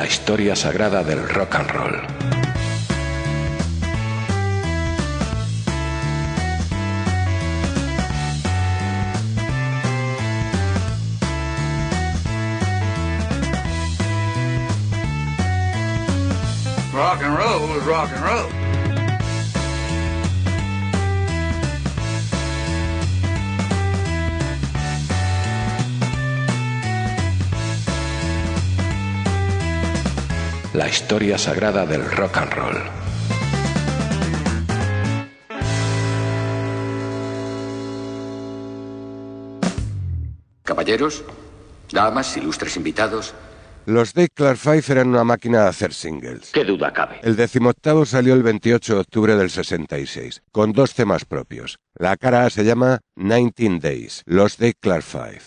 La historia sagrada del rock and roll. Rock and roll is rock and roll. La historia sagrada del rock and roll. Caballeros, damas, ilustres invitados, Los Dave Clark Five eran una máquina de hacer singles. ¿Qué duda cabe? El decimoctavo salió el 28 de octubre del 66, con dos temas propios. La cara A se llama 19 Days, Los Dave Clark Five.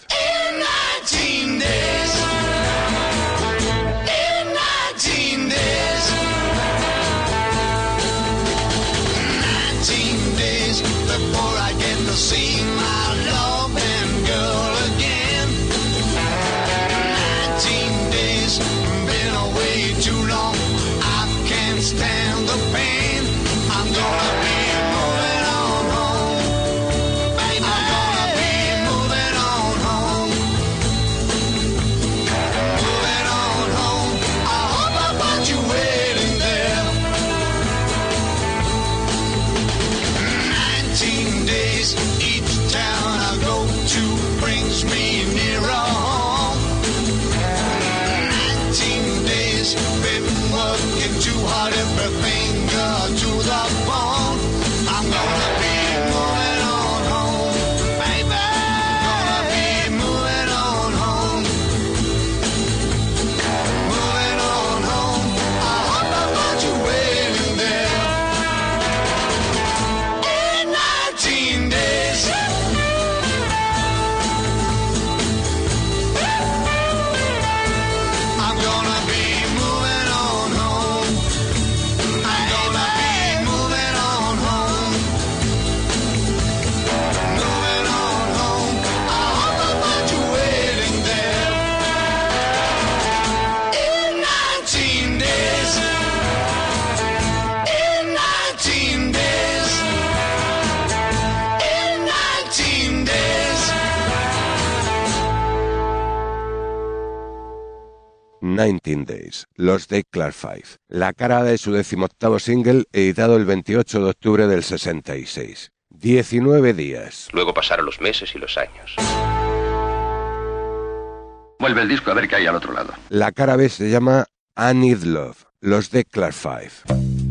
19 days, each town I go to brings me nearer home. 19 days, been working too hard, every 19 Days, Los Dave Clark Five. La cara de su decimoctavo single, editado el 28 de octubre del 66. 19 días. Luego pasaron los meses y los años. vuelve el disco a ver qué hay al otro lado. La cara B se llama I Need Love, Los Dave Clark Five.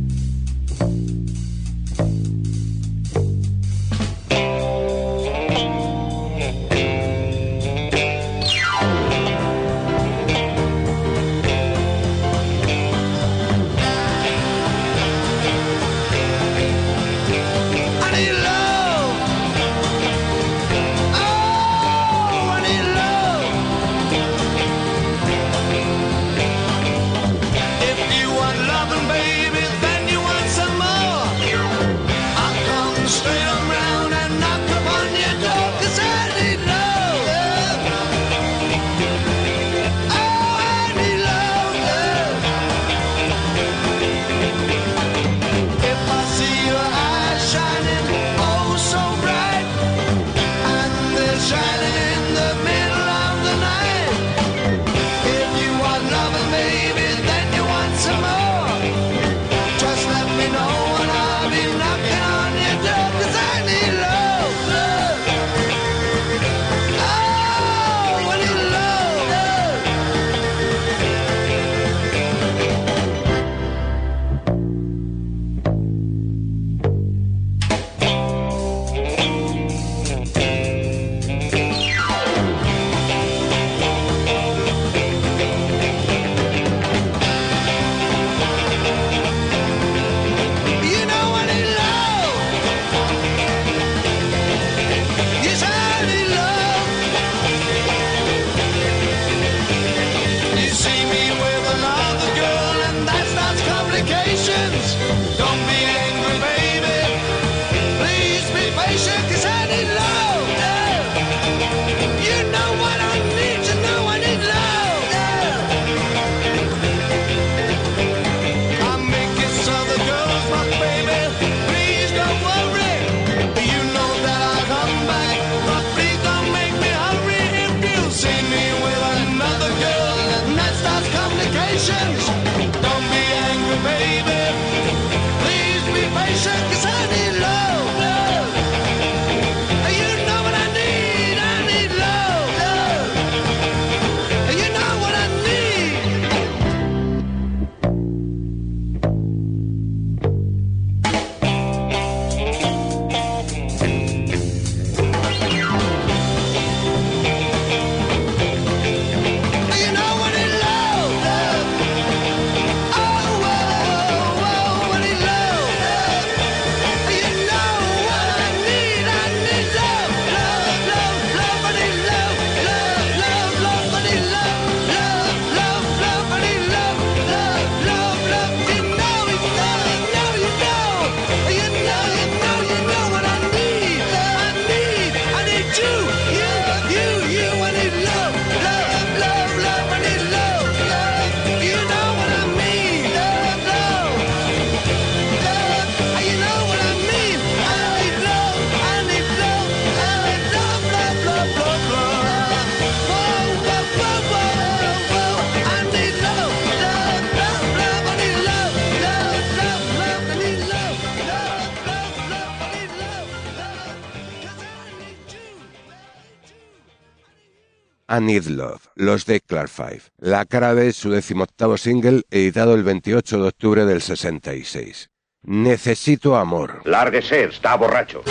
I Need Love, los de Clark Five. La cara B es su decimoctavo single, editado el 28 de octubre del 66. Necesito amor. Lárguese, está borracho.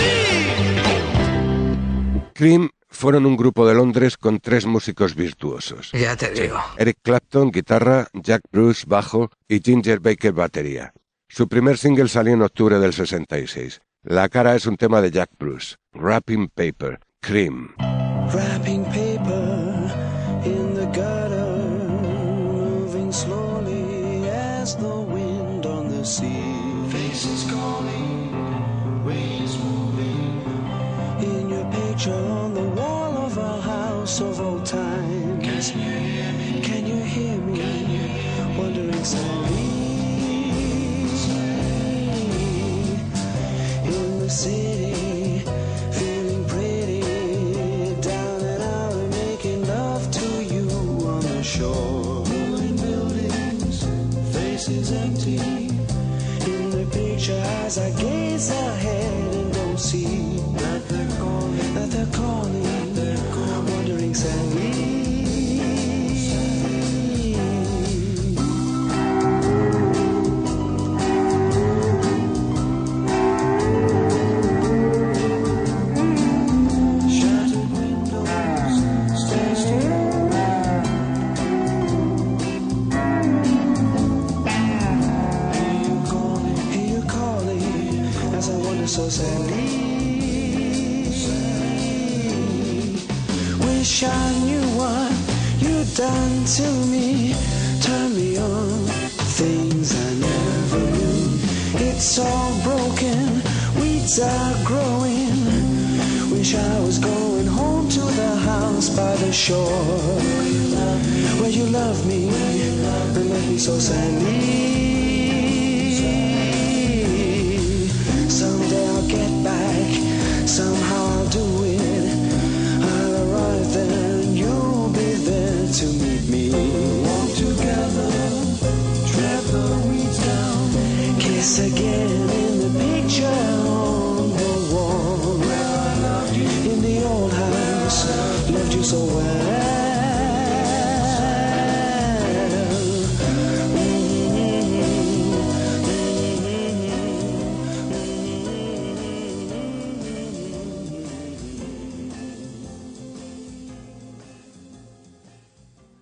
Cream fueron un grupo de Londres con tres músicos virtuosos. Ya te digo. Eric Clapton, guitarra, Jack Bruce, bajo y Ginger Baker, batería. Su primer single salió en octubre del 66. La cara es un tema de Jack Bruce, Wrapping Paper, Cream. Wrapping paper. the wind on the sea. Faces calling.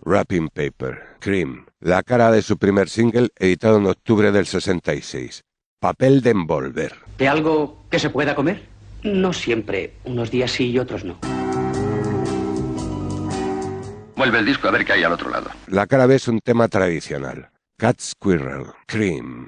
Wrapping Paper, Cream, la cara de su primer single editado en octubre del 66. Papel de envolver. ¿De algo que se pueda comer? No siempre, unos días sí y otros no. Vuelve el disco a ver qué hay al otro lado. La cara B es un tema tradicional. Cat Squirrel, Cream.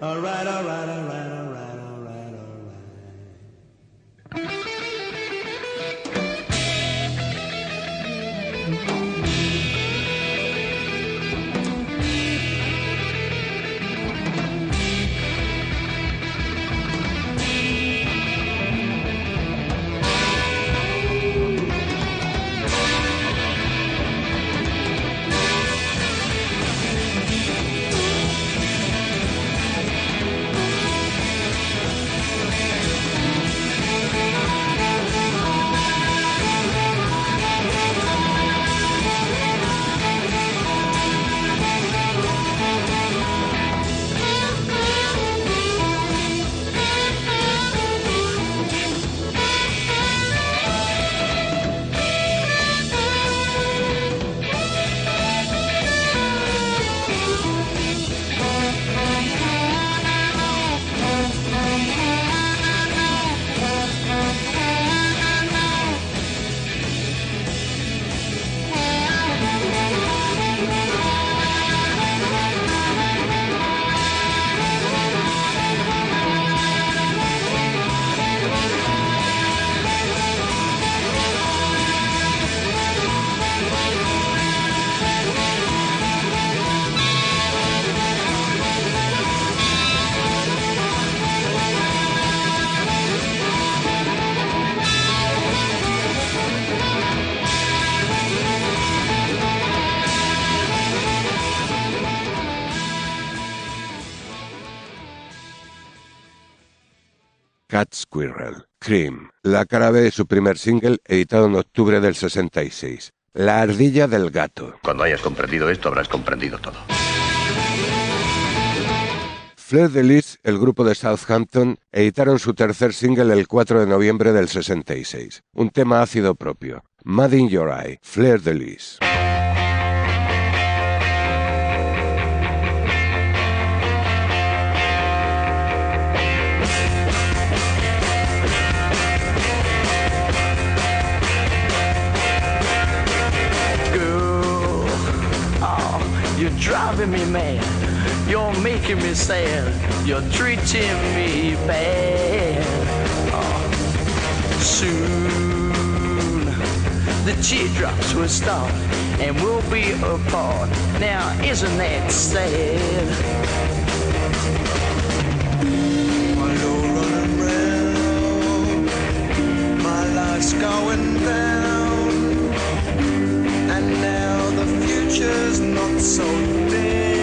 All right, all right, all right. Cream, la cara B de su primer single editado en octubre del 66. La ardilla del gato. Cuando hayas comprendido esto, habrás comprendido todo. Fleur de Lis, el grupo de Southampton, editaron su tercer single el 4 de noviembre del 66. Un tema ácido propio. Mad in Your Eye, Fleur de you're driving me mad. You're making me sad. You're treating me bad. Oh, soon the teardrops will stop and we'll be apart. Now, isn't that sad? My running my life's going down, future's not so dim.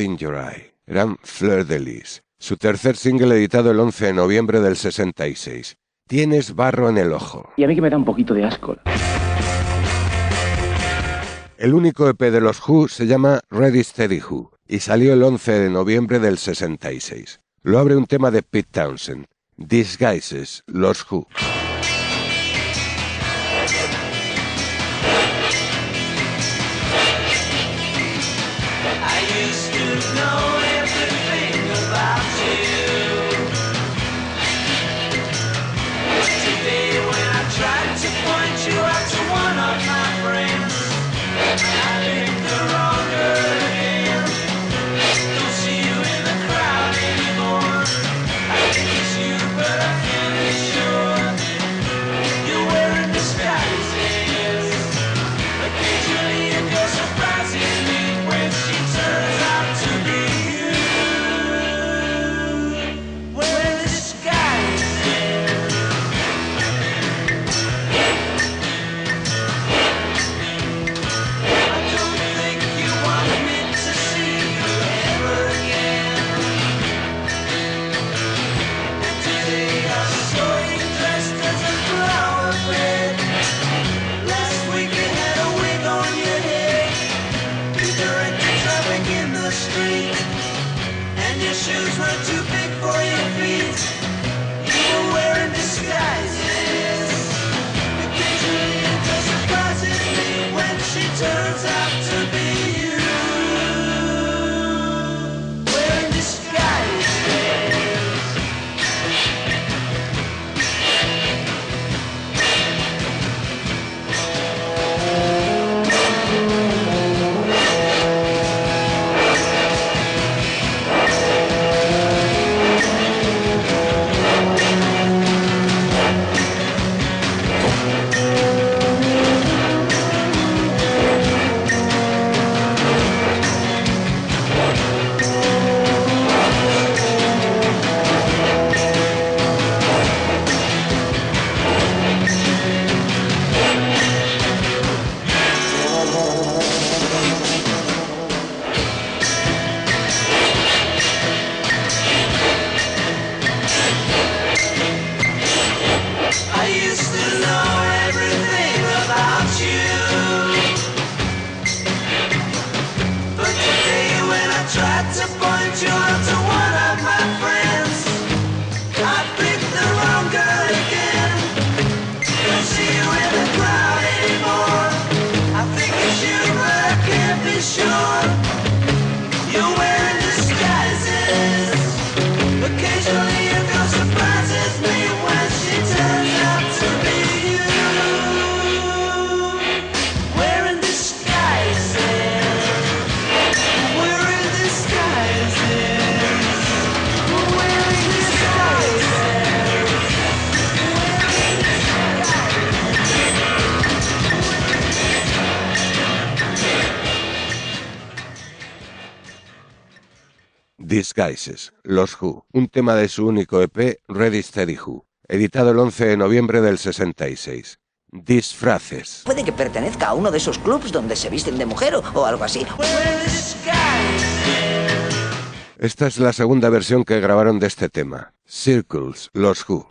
In Your Eye. Eran Fleur de Lis. Su tercer single editado el 11 de noviembre del 66. Tienes barro en el ojo. Y a mí que me da un poquito de asco. El único EP de los Who se llama Ready Steady Who y salió el 11 de noviembre del 66. Lo abre un tema de Pete Townsend, Disguises, los Who. no. Disguises, Los Who, un tema de su único EP Ready Steady Who, editado el 11 de noviembre del 66. Disfraces. Puede que pertenezca a uno de esos clubs donde se visten de mujer o, algo así. Esta es la segunda versión que grabaron de este tema. Circles, Los Who.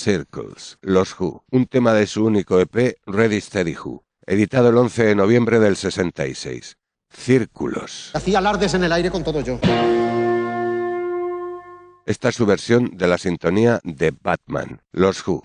Circles, Los Who, un tema de su único EP Ready Steady Who, editado el 11 de noviembre del 66. Círculos. Hacía alardes en el aire con todo yo. Esta es su versión de la sintonía de Batman, Los Who.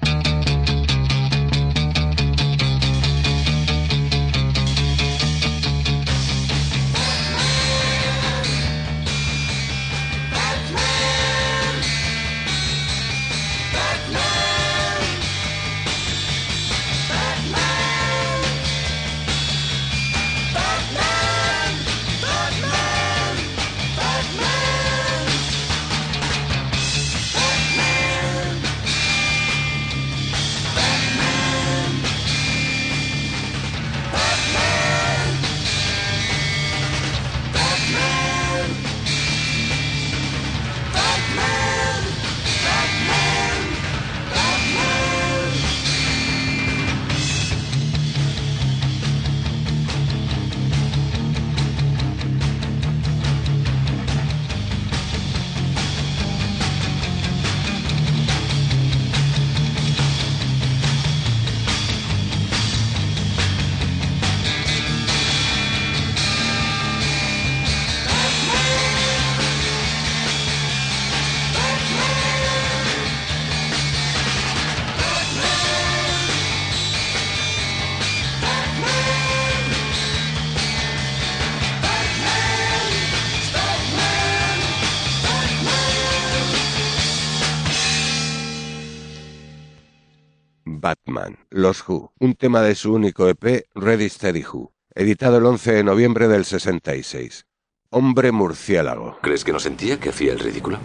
Batman, Los Who, un tema de su único EP Ready Steady Who, editado el 11 de noviembre del 66. Hombre murciélago. ¿Crees que no sentía que hacía el ridículo?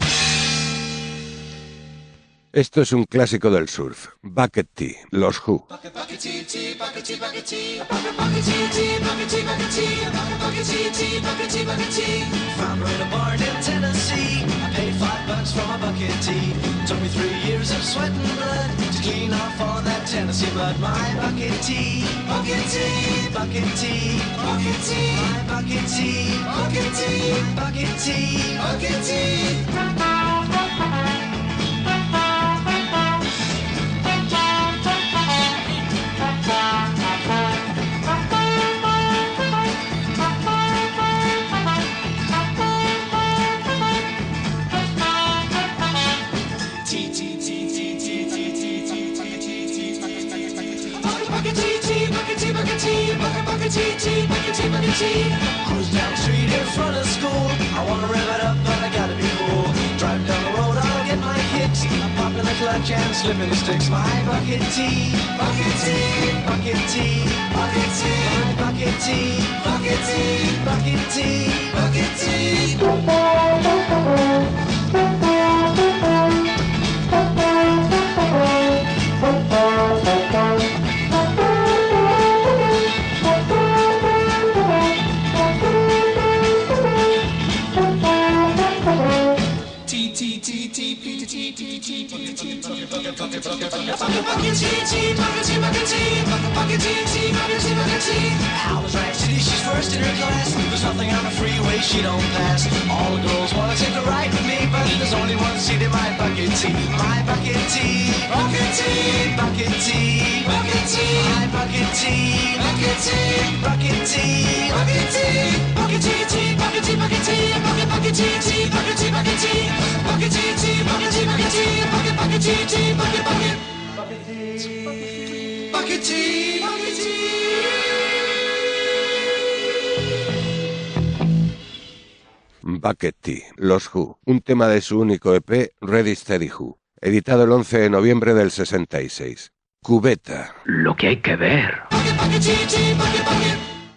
Esto es un clásico del surf. Bucket Tea, Los Who. I was down the street in front of school. I wanna rev it up, but I gotta be cool. Driving down the road, I'll get my kicks. I'm popping the clutch and slipping the sticks. My bucket tea, bucket tea, bucket tea, bucket tea, my bucket tea, bucket tea, bucket tea, bucket tea. Alice Ranch Ow first in her class. There's nothing on the freeway she don't pass. All the girls wanna take a ride with me, but there's only one seat in my bucket tea. My bucket tea, bucket tea, bucket tea, bucket tea, my bucket tea, bucket tea, bucket tea, bucket tea, bucket tea, tea, bucket tea, bucket tea, bucket bucket tea, tea, bucket tea, bucket tea, bucket tea, tea, bucket tea, bucket tea, bucket bucket tea, tea, bucket bucket. Bucket tea, bucket tea, bucket tea. Bucket Tea, Los Who, un tema de su único EP Ready Steady Who, editado el 11 de noviembre del 66. Cubeta. Lo que hay que ver.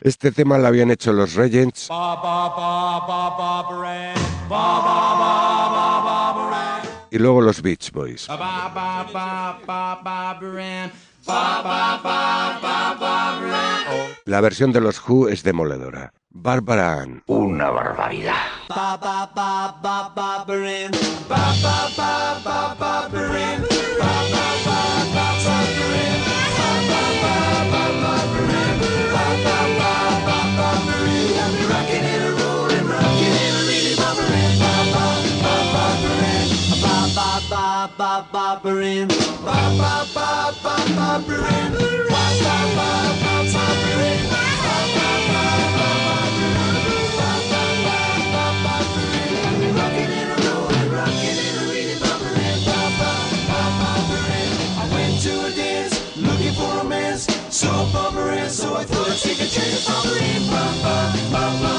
Este tema lo habían hecho los Regents y luego los Beach Boys. La versión de los Who es demoledora. Barbara Ann. Una barbaridad. Cheers on the reef, ba ba.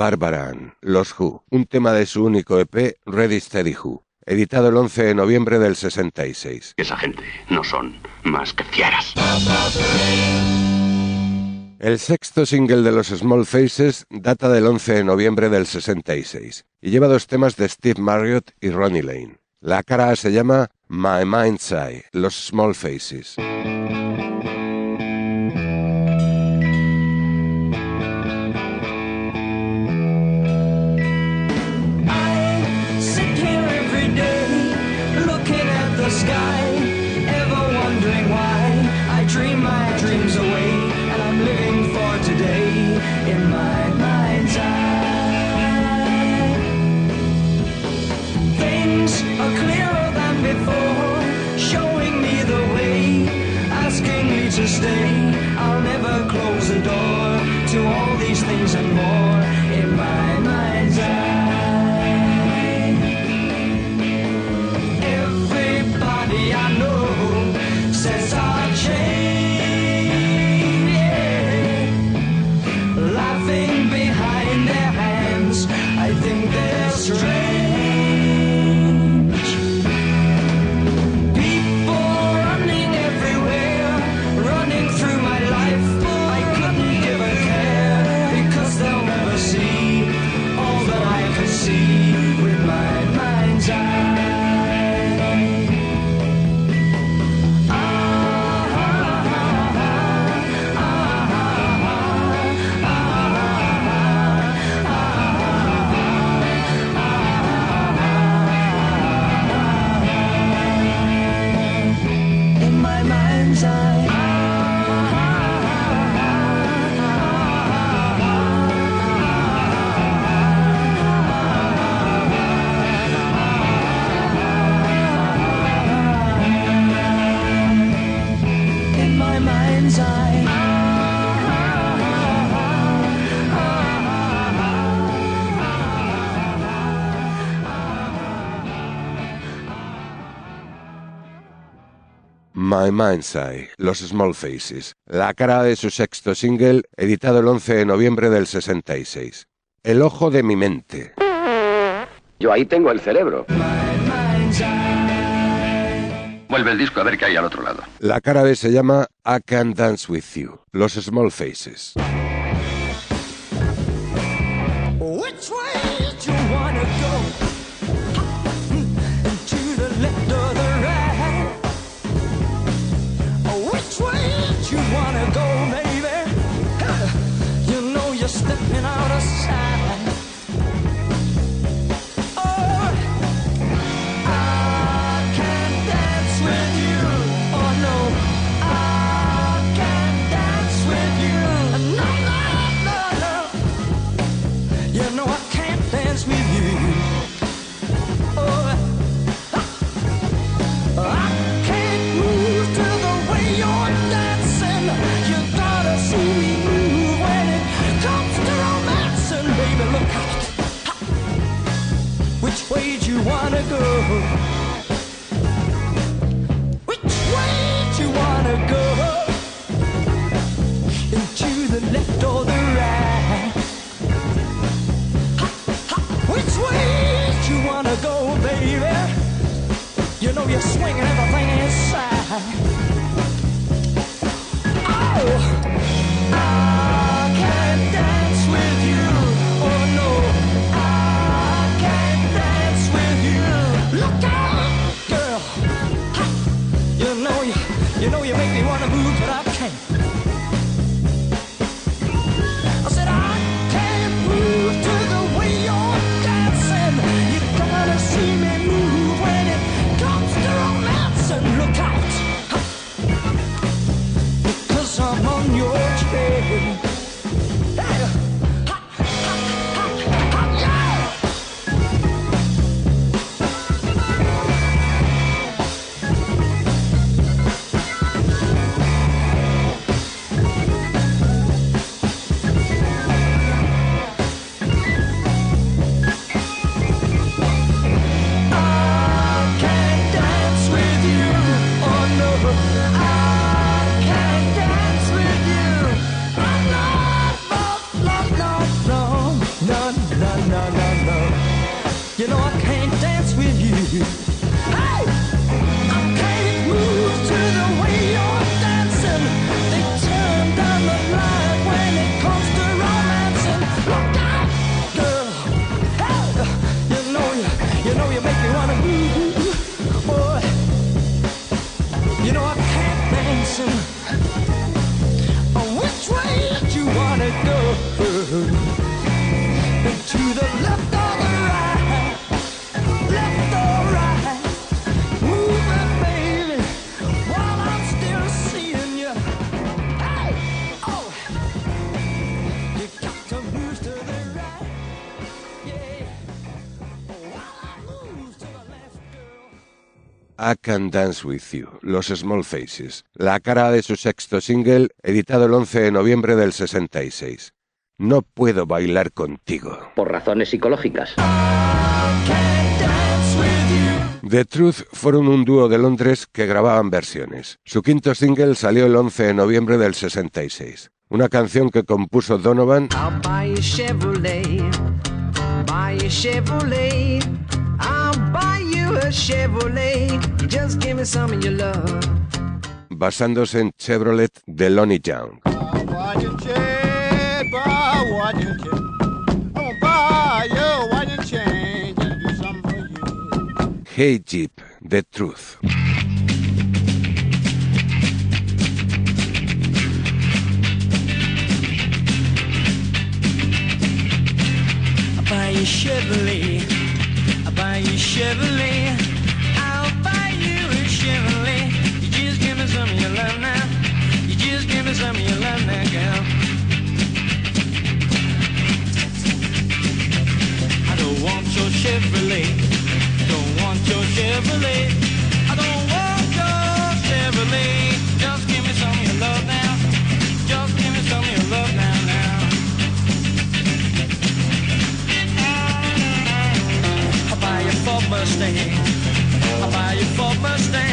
Barbaran, Los Who, un tema de su único EP, Ready Steady Who, editado el 11 de noviembre del 66. Esa gente no son más que fieras. El sexto single de los Small Faces data del 11 de noviembre del 66 y lleva dos temas de Steve Marriott y Ronnie Lane. La cara se llama My Mind's Eye, Los Small Faces. I'm Inside, los Small Faces, la cara de su sexto single, editado el 11 de noviembre del 66. El ojo de mi mente. Yo ahí tengo el cerebro. Vuelve el disco a ver qué hay al otro lado. La cara B se llama I Can Dance With You, los Small Faces. in outer sight. Swinging everything inside. Oh, você. I Can Dance With You, Los Small Faces, la cara de su sexto single, editado el 11 de noviembre del 66. No puedo bailar contigo. Por razones psicológicas. The Truth fueron un dúo de Londres que grababan versiones. Su quinto single salió el 11 de noviembre del 66. Una canción que compuso Donovan I'll buy you Chevrolet. Buy you Chevrolet. Basándose en Chevrolet de Lonnie Young. Hey Jeep, The Truth. Buy you Chevrolet. Chevrolet. I'll buy you a Chevrolet. You just give me some of your love now. You just give me some of your love now, girl. I don't want your Chevrolet. Don't want your Chevrolet. Mustang. I'll buy you Ford Mustang.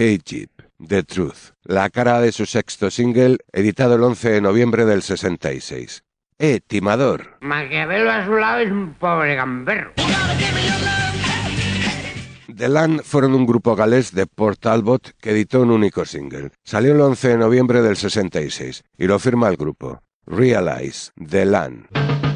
Hey Jeep, The Truth, la cara de su sexto single, editado el 11 de noviembre del 66. ¡Eh, timador! Maquiavelo a su lado es un pobre gamberro. The Land fueron un grupo galés de Port Talbot que editó un único single. Salió el 11 de noviembre del 66 y lo firma el grupo. Realize, The Land.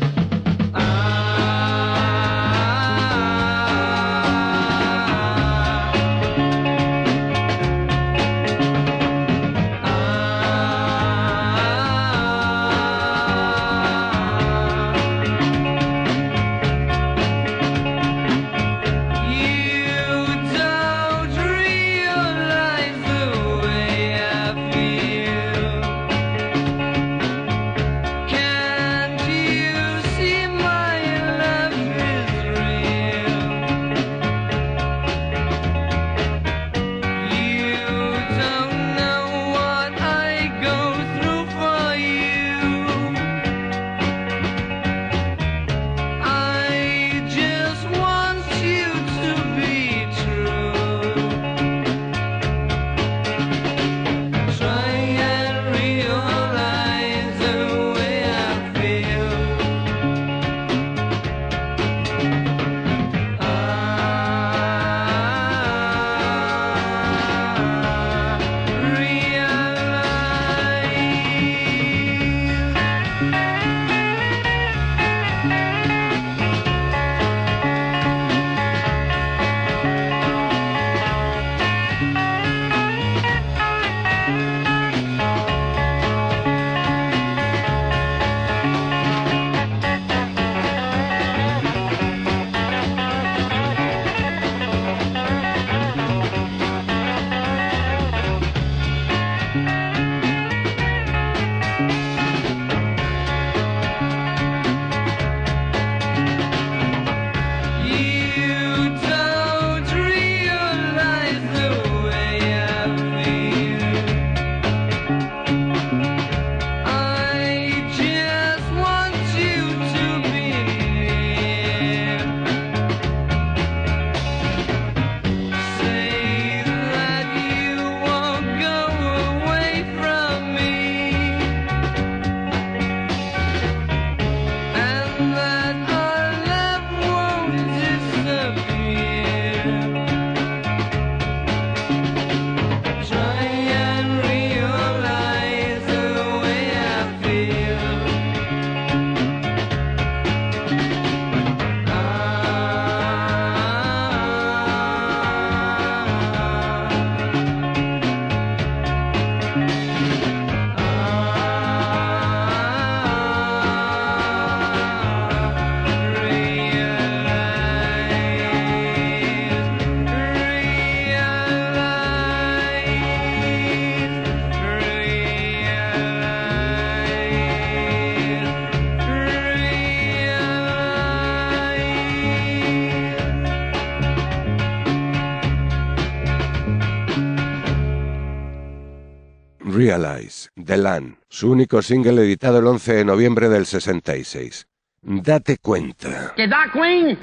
Realize, The Land, su único single editado el 11 de noviembre del 66. Date cuenta. ¿Qué da, Queen?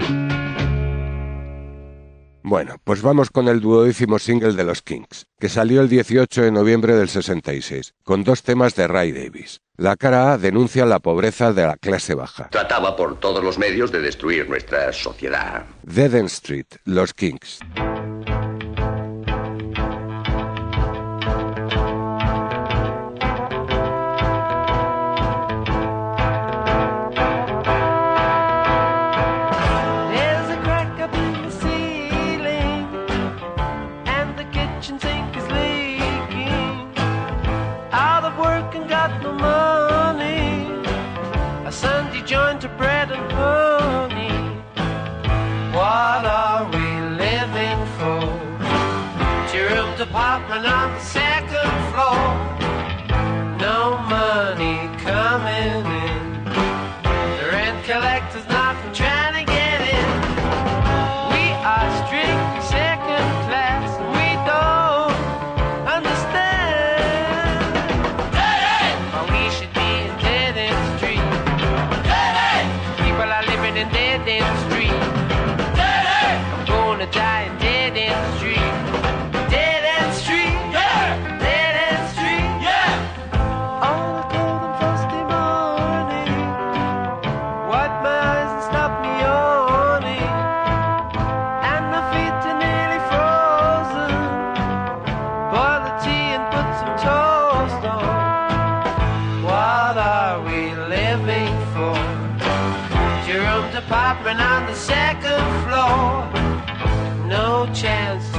Bueno, pues vamos con el duodécimo single de los Kings, que salió el 18 de noviembre del 66, con dos temas de Ray Davis. La cara A denuncia la pobreza de la clase baja. Trataba por todos los medios de destruir nuestra sociedad. Dead End Street, los Kings. On the second floor. No chance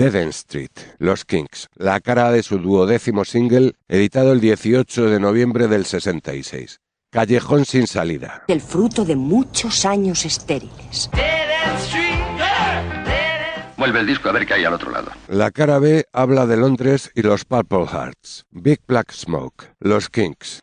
Dead End Street, Los Kings, la cara de su duodécimo single, editado el 18 de noviembre del 66. Callejón sin salida. El fruto de muchos años estériles. Vuelve el disco a ver qué hay al otro lado. La cara B habla de Londres y los Purple Hearts. Big Black Smoke, Los Kings.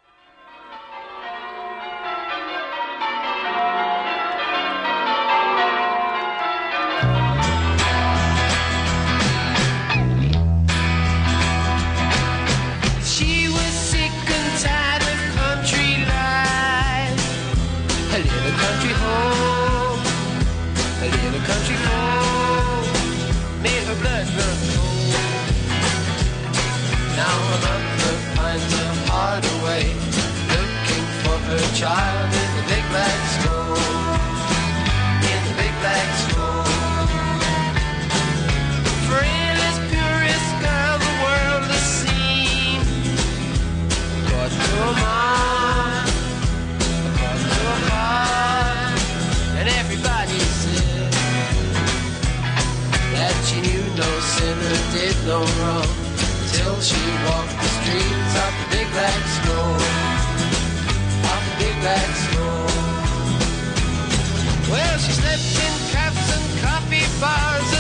She slept in cabs and coffee bars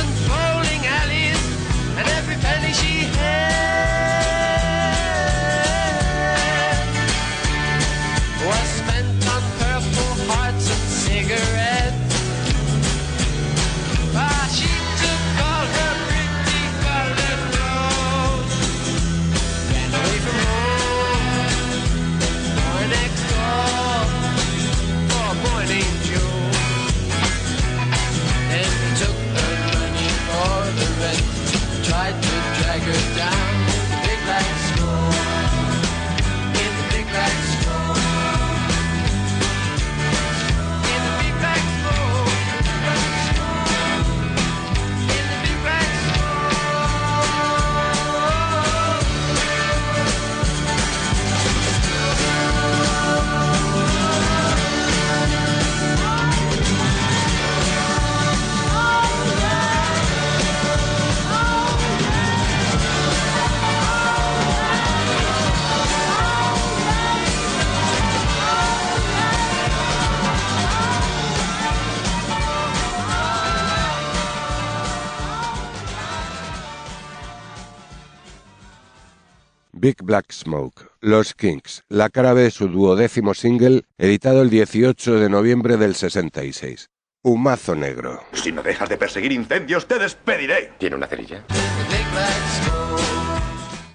Black Smoke, Los Kings, la cara de su duodécimo single, editado el 18 de noviembre del 66. Humazo negro. Si no dejas de perseguir incendios, te despediré. ¿Tiene una cerilla?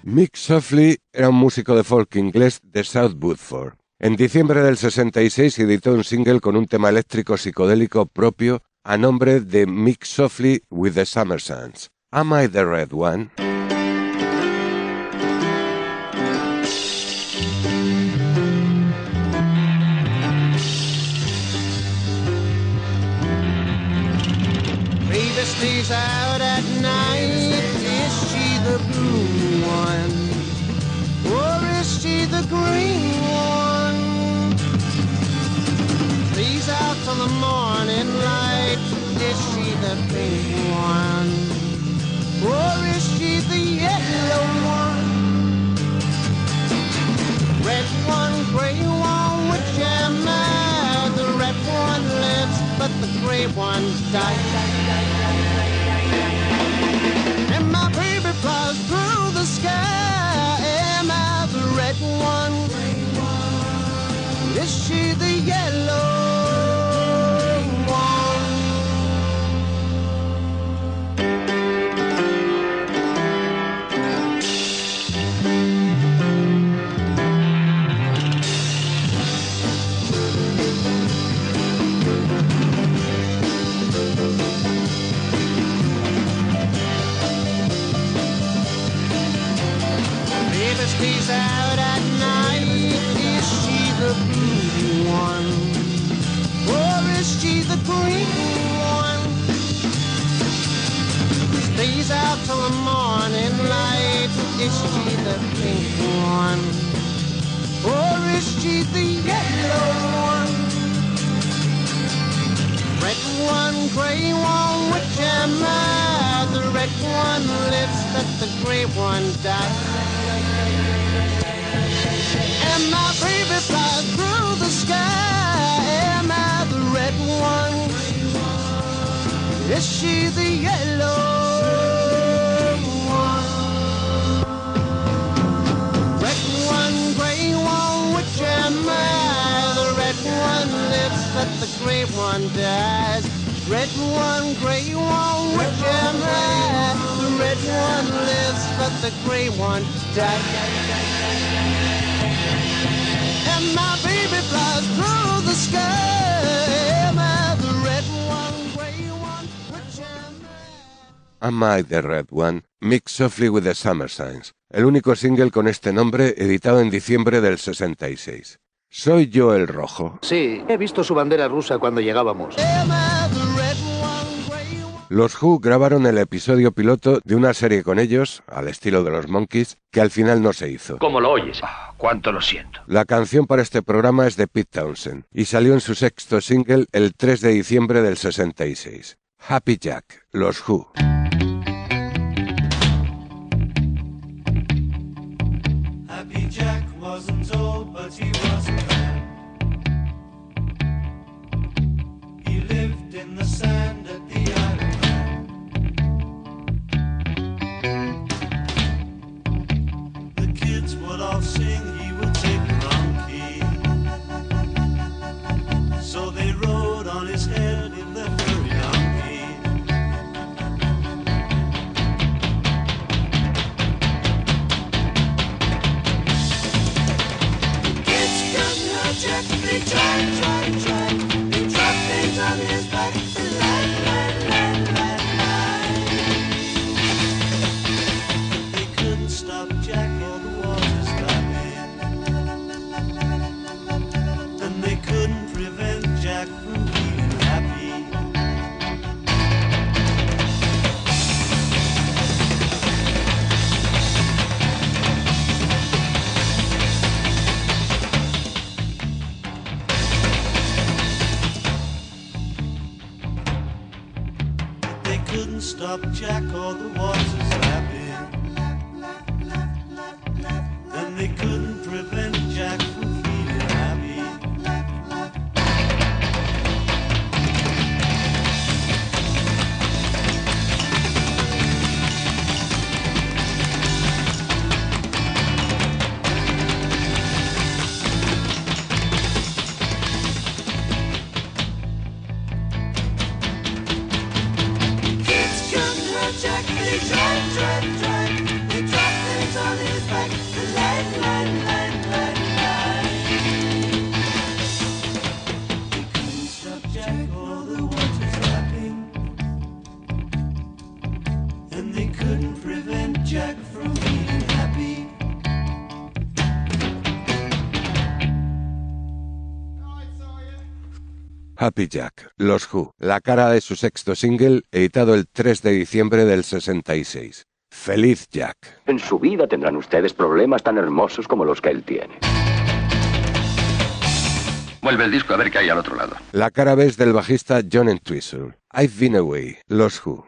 Mick Softly era un músico de folk inglés de South Woodford. En diciembre del 66 editó un single con un tema eléctrico psicodélico propio a nombre de Mick Softly with the Summer Suns. Am I the Red One? she's out. but the great one dies. Red one, grey one, whichever. The red one lives, but the grey one dies. And my baby flies through the sky. Am I the red one, grey one, whichever? Am I the red one? Mixed softly with the summer signs. El único single con este nombre editado en diciembre del 66. Soy yo el rojo. Sí, he visto su bandera rusa cuando llegábamos. Los Who grabaron el episodio piloto de una serie con ellos, al estilo de los Monkeys, que al final no se hizo. ¿Cómo lo oyes? Ah, cuánto lo siento. La canción para este programa es de Pete Townsend y salió en su sexto single el 3 de diciembre del 66. Happy Jack, Los Who. Jack all the way. Jack, Los Who, la cara de su sexto single, editado el 3 de diciembre del 66. Feliz Jack. En su vida tendrán ustedes problemas tan hermosos como los que él tiene. Vuelve el disco a ver qué hay al otro lado. La cara B es del bajista John Entwistle. I've Been Away, Los Who.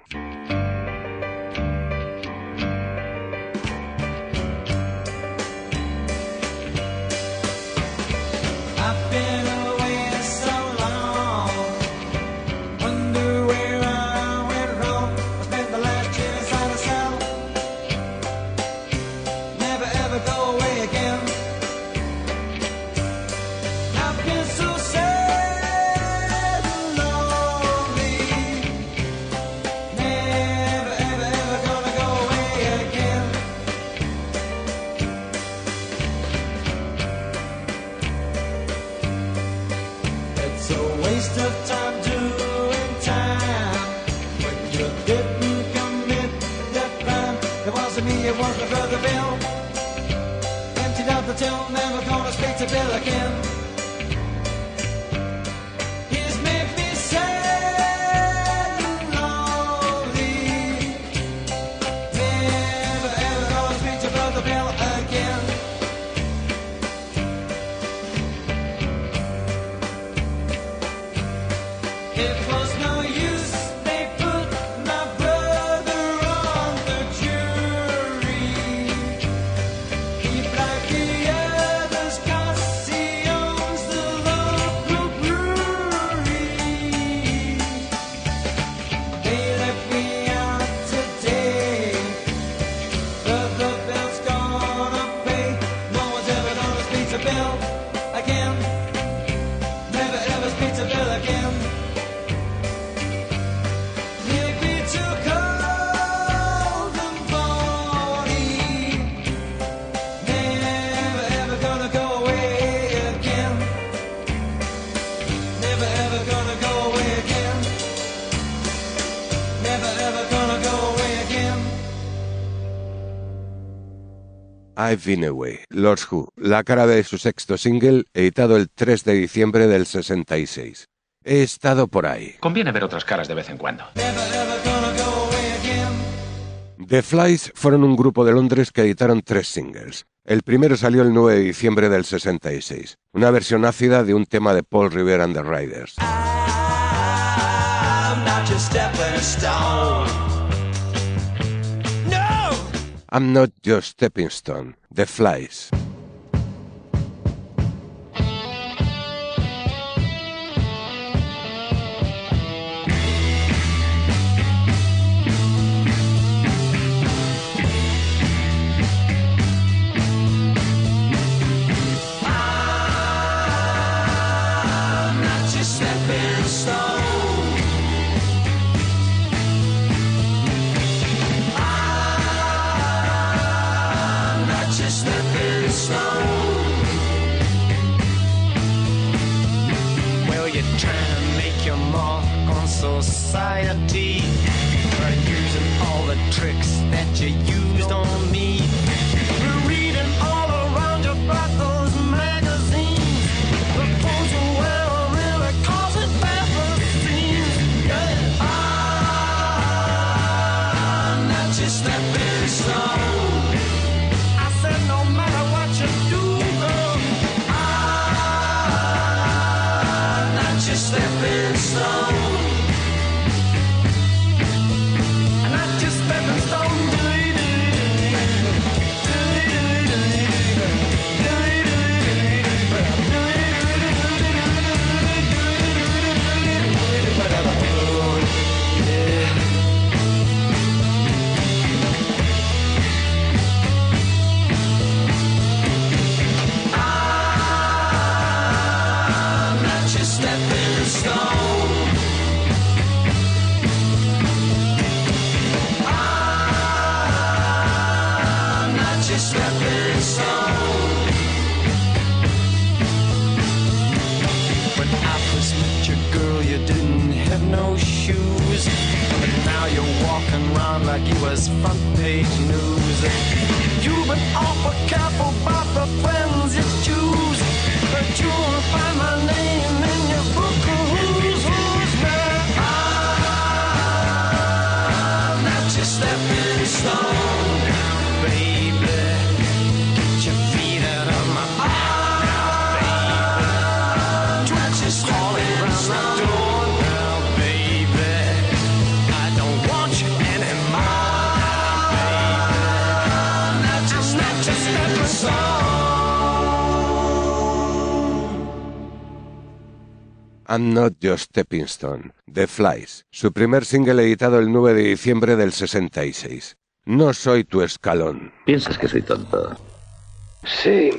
I've Been Away, Los Who, la cara de su sexto single, editado el 3 de diciembre del 66. He estado por ahí. Conviene ver otras caras de vez en cuando. The Flies fueron un grupo de Londres que editaron tres singles. El primero salió el 9 de diciembre del 66, una versión ácida de un tema de Paul Revere and the Riders. I'm not your! I'm Not Your Stepping Stone, The Flies. Society. By using all the tricks that you used on I'm Not Your Stepping Stone, The Flies, su primer single editado el 9 de diciembre del 66. No soy tu escalón. ¿Piensas que soy tonto? Sí.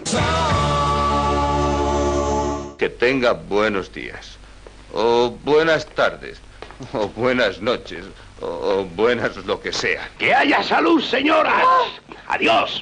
Que tenga buenos días. O buenas tardes. O buenas noches. O, o buenas lo que sea. ¡Que haya salud, señoras! ¡Adiós!